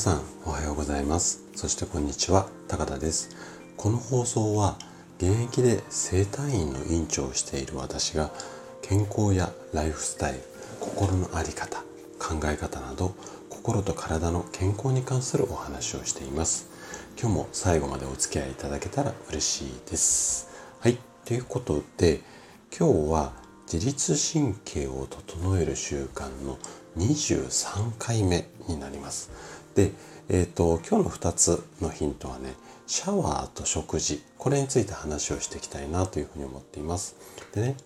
さんおはようございます。そしてこんにちは高田です。この放送は現役で整体院の院長をしている私が健康やライフスタイル心の在り方考え方など心と体の健康に関するお話をしています。今日も最後までお付き合いいただけたら嬉しいです。はいということで今日は自律神経を整える習慣の23回目になります。で、えっ、ー、と、今日の2つのヒントはね、シャワーと食事、これについて話をしていきたいなというふうに思っています。でね、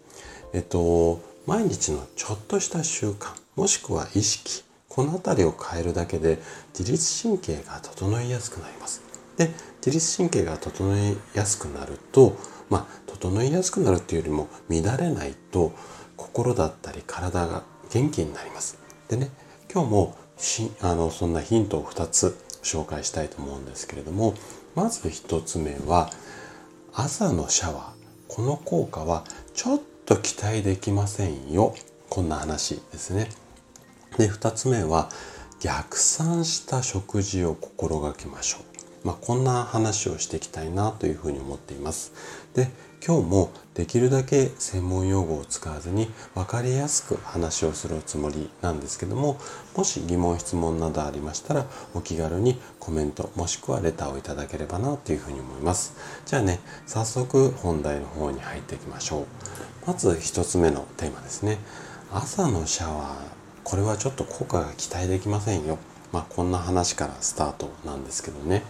えっ、ー、と、毎日のちょっとした習慣、もしくは意識、この辺りを変えるだけで自律神経が整いやすくなります。で、自律神経が整いやすくなると、まあ、整いやすくなるっていうよりも乱れないと心だったり体が元気になります。でね今日もしあのそんなヒントを2つ紹介したいと思うんですけれどもまず1つ目は朝のシャワーこの効果はちょっと期待できませんよこんな話ですね。で2つ目は逆算した食事を心がけましょう。まあ、こんな話をしていきたいなというふうに思っています。で、今日もできるだけ専門用語を使わずに分かりやすく話をするつもりなんですけども、もし疑問質問などありましたらお気軽にコメントもしくはレターをいただければなというふうに思います。じゃあね、早速本題の方に入っていきましょう。まず1つ目のテーマですね。朝のシャワー、これはちょっと効果が期待できませんよ。まあ、こんな話からスタートなんですけどね。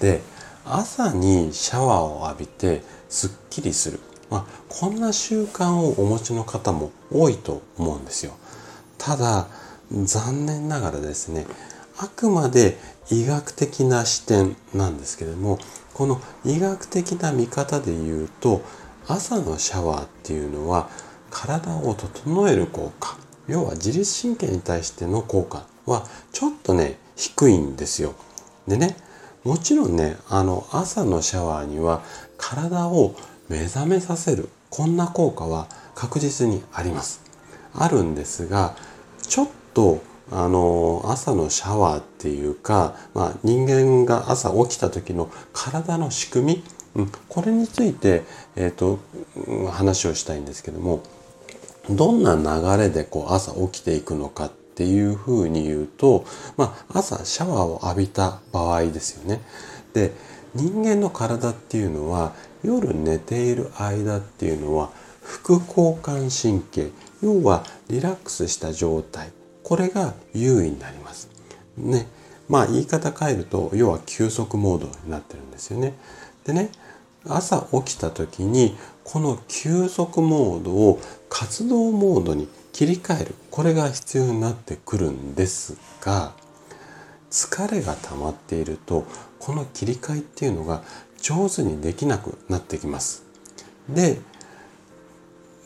で、朝にシャワーを浴びてすっきりする。まあ、こんな習慣をお持ちの方も多いと思うんですよ。ただ、残念ながらですね、あくまで医学的な視点なんですけれども、この医学的な見方で言うと、朝のシャワーっていうのは体を整える効果、要は自律神経に対しての効果はちょっとね、低いんですよ。でね、もちろんね、あの、朝のシャワーには体を目覚めさせる、こんな効果は確実にあります。あるんですが、ちょっと、あの、朝のシャワーっていうか、まあ、人間が朝起きた時の体の仕組み、うん、これについて、えっ、ー、と、話をしたいんですけども、どんな流れでこう朝起きていくのかっていうふうに言うと、まあ、朝シャワーを浴びた場合ですよね。で、人間の体っていうのは夜寝ている間っていうのは副交感神経要はリラックスした状態これが優位になります。ね。まあ言い方変えると要は休息モードになってるんですよね。でね朝起きた時にこの休息モードを活動モードに切り替えるこれが必要になってくるんですが疲れが溜まっているとこの切り替えっていうのが上手にできなくなってきます。で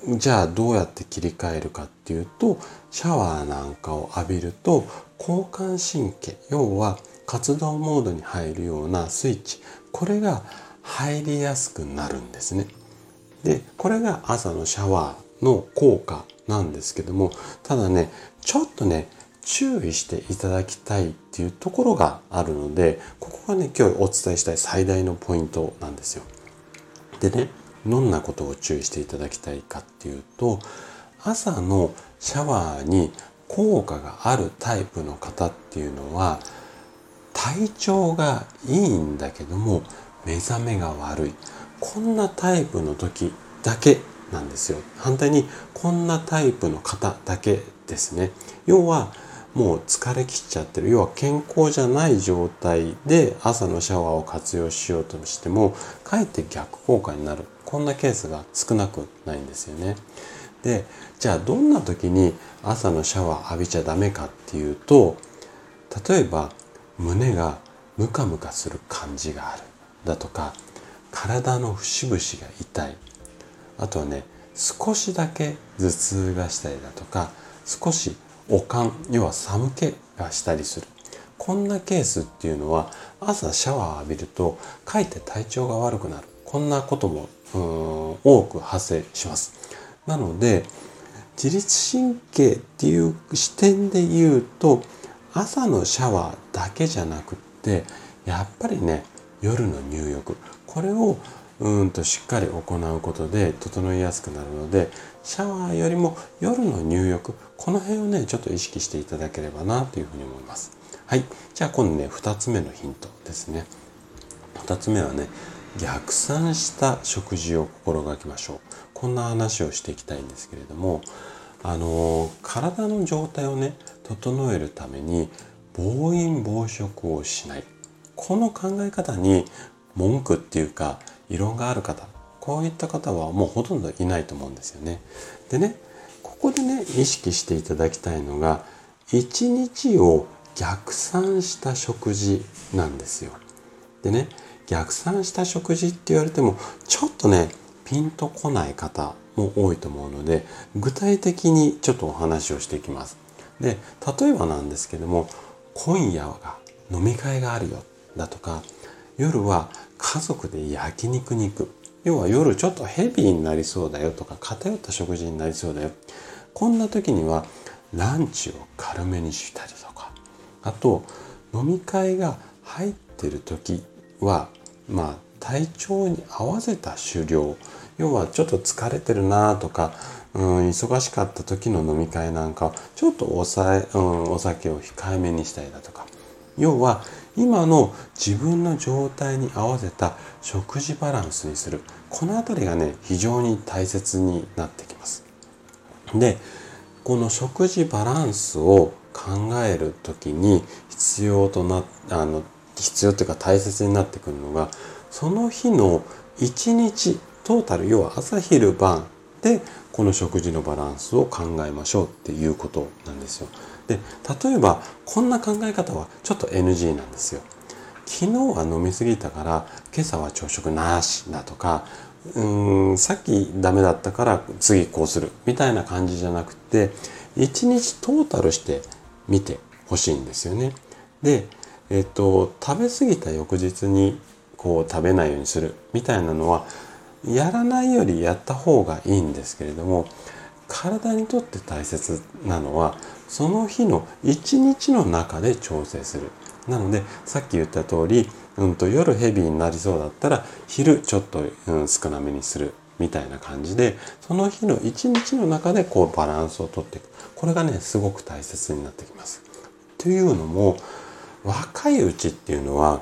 じゃあどうやって切り替えるかっていうとシャワーなんかを浴びると交感神経要は活動モードに入るようなスイッチこれが入りやすくなるんですね。でこれが朝のシャワーの効果なんですけども、ただね、ちょっとね、注意していただきたいっていうところがあるので、ここがね、今日お伝えしたい最大のポイントなんですよ。でね、どんなことを注意していただきたいかっていうと、朝のシャワーに効果があるタイプの方っていうのは、体調がいいんだけども、目覚めが悪い。こんなタイプの時だけなんですよ。反対にこんなタイプの方だけですね。要はもう疲れきっちゃってる。要は健康じゃない状態で朝のシャワーを活用しようとしても、かえって逆効果になる。こんなケースが少なくないんですよね。で、じゃあどんな時に朝のシャワー浴びちゃダメかっていうと、例えば胸がムカムカする感じがある。だとか、体の節々が痛い。あとはね少しだけ頭痛がしたりだとか少し悪寒要は寒気がしたりする。こんなケースっていうのは朝シャワー浴びるとかえって体調が悪くなる。こんなことも多く発生します。なので自律神経っていう視点で言うと朝のシャワーだけじゃなくってやっぱりね夜の入浴。これをうんとしっかり行うことで整いやすくなるのでシャワーよりも夜の入浴この辺をねちょっと意識していただければなというふうに思います。はい。じゃあ今度ね2つ目のヒントですね。2つ目はね逆算した食事を心がけましょう。こんな話をしていきたいんですけれどもあの体の状態をね整えるために暴飲暴食をしない。この考え方に文句っていうか異論がある方こういった方はもうほとんどいないと思うんですよね。でねここでね意識していただきたいのが一日を逆算した食事なんですよ。でね逆算した食事って言われてもちょっとねピンとこない方も多いと思うので具体的にちょっとお話をしていきます。で例えばなんですけども今夜が飲み会があるよだとか夜は家族で焼肉に行く。要は夜ちょっとヘビーになりそうだよとか偏った食事になりそうだよ。こんな時にはランチを軽めにしたりとか。あと飲み会が入ってる時はまあ体調に合わせた狩猟。要はちょっと疲れてるなとか、うん、忙しかった時の飲み会なんかちょっと抑え、うん、お酒を控えめにしたりだとか。要は今の自分の状態に合わせた食事バランスにする。この辺りがね非常に大切になってきます。でこの食事バランスを考える時に必要となあの必要というか大切になってくるのがその日の1日トータル要は朝昼晩でこの食事のバランスを考えましょうっていうことなんですよ。で例えばこんな考え方はちょっと NG なんですよ。昨日は飲み過ぎたから今朝は朝食なしだとかうーんさっきダメだったから次こうするみたいな感じじゃなくて一日トータルして見てほしいんですよね。で、えっと、食べ過ぎた翌日にこう食べないようにするみたいなのはやらないよりやった方がいいんですけれども体にとって大切なのはその日の一日の中で調整する。なのでさっき言った通り、うんと、夜ヘビーになりそうだったら昼ちょっと、うん、少なめにするみたいな感じでその日の一日の中でこうバランスをとっていくこれがねすごく大切になってきます。というのも若いうちっていうのは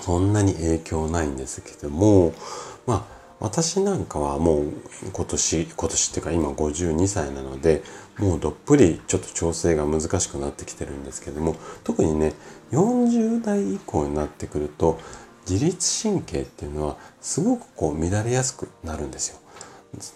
そんなに影響ないんですけどもまあ私なんかはもう今年今年っていうか今52歳なのでもうどっぷりちょっと調整が難しくなってきてるんですけども特にね40代以降になってくると自律神経っていうのはすごくこう乱れやすくなるんですよ。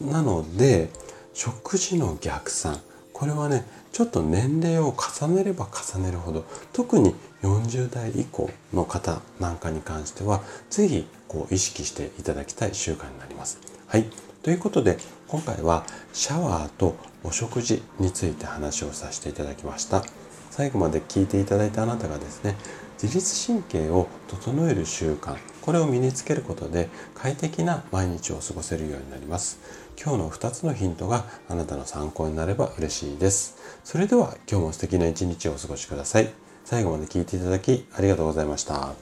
なので食事の逆算これはねちょっと年齢を重ねれば重ねるほど特に40代以降の方なんかに関しては是非こう意識していただきたい習慣になります。はい。ということで今回はシャワーとお食事について話をさせていただきました。最後まで聞いていただいたあなたがですね自律神経を整える習慣これを身につけることで快適な毎日を過ごせるようになります今日の2つのヒントがあなたの参考になれば嬉しいですそれでは今日も素敵な一日をお過ごしください最後まで聞いていただきありがとうございました